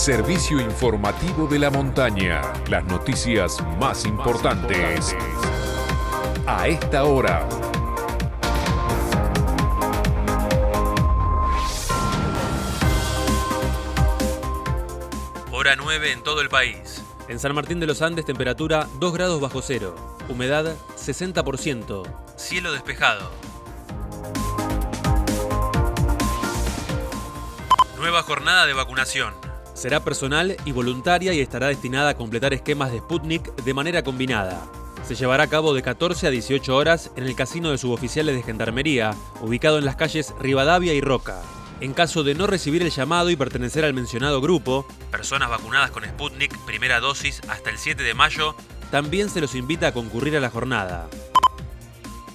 servicio informativo de la montaña. Las noticias más importantes a esta hora. Hora 9 en todo el país. En San Martín de los Andes, temperatura 2 grados bajo cero. Humedad 60%. Cielo despejado. Nueva jornada de vacunación. Será personal y voluntaria y estará destinada a completar esquemas de Sputnik de manera combinada. Se llevará a cabo de 14 a 18 horas en el Casino de Suboficiales de Gendarmería, ubicado en las calles Rivadavia y Roca. En caso de no recibir el llamado y pertenecer al mencionado grupo, personas vacunadas con Sputnik primera dosis hasta el 7 de mayo, también se los invita a concurrir a la jornada.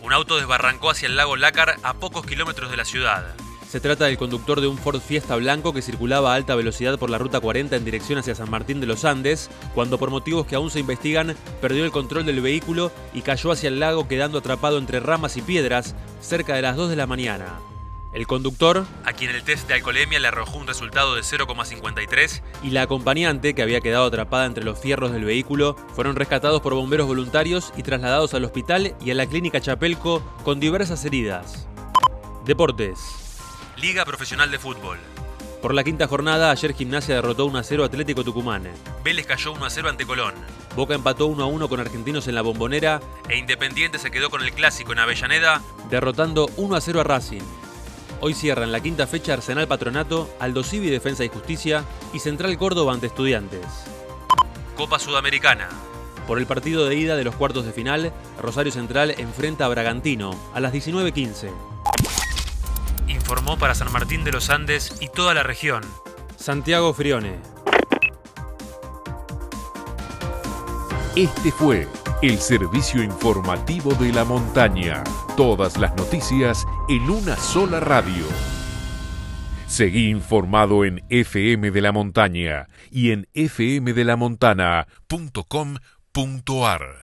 Un auto desbarrancó hacia el lago Lácar a pocos kilómetros de la ciudad. Se trata del conductor de un Ford Fiesta blanco que circulaba a alta velocidad por la ruta 40 en dirección hacia San Martín de los Andes, cuando por motivos que aún se investigan perdió el control del vehículo y cayó hacia el lago quedando atrapado entre ramas y piedras cerca de las 2 de la mañana. El conductor, a quien el test de alcoholemia le arrojó un resultado de 0,53, y la acompañante, que había quedado atrapada entre los fierros del vehículo, fueron rescatados por bomberos voluntarios y trasladados al hospital y a la clínica Chapelco con diversas heridas. Deportes. Liga Profesional de Fútbol. Por la quinta jornada, ayer Gimnasia derrotó 1 0 Atlético Tucumán. Vélez cayó 1 0 ante Colón. Boca empató 1 1 con Argentinos en la Bombonera. E Independiente se quedó con el clásico en Avellaneda, derrotando 1 0 a Racing. Hoy cierran la quinta fecha Arsenal Patronato, Aldo Civi Defensa y Justicia y Central Córdoba ante Estudiantes. Copa Sudamericana. Por el partido de ida de los cuartos de final, Rosario Central enfrenta a Bragantino a las 19.15 informó para San Martín de los Andes y toda la región. Santiago Frione. Este fue el servicio informativo de la montaña. Todas las noticias en una sola radio. Seguí informado en FM de la Montaña y en fmdelamontana.com.ar.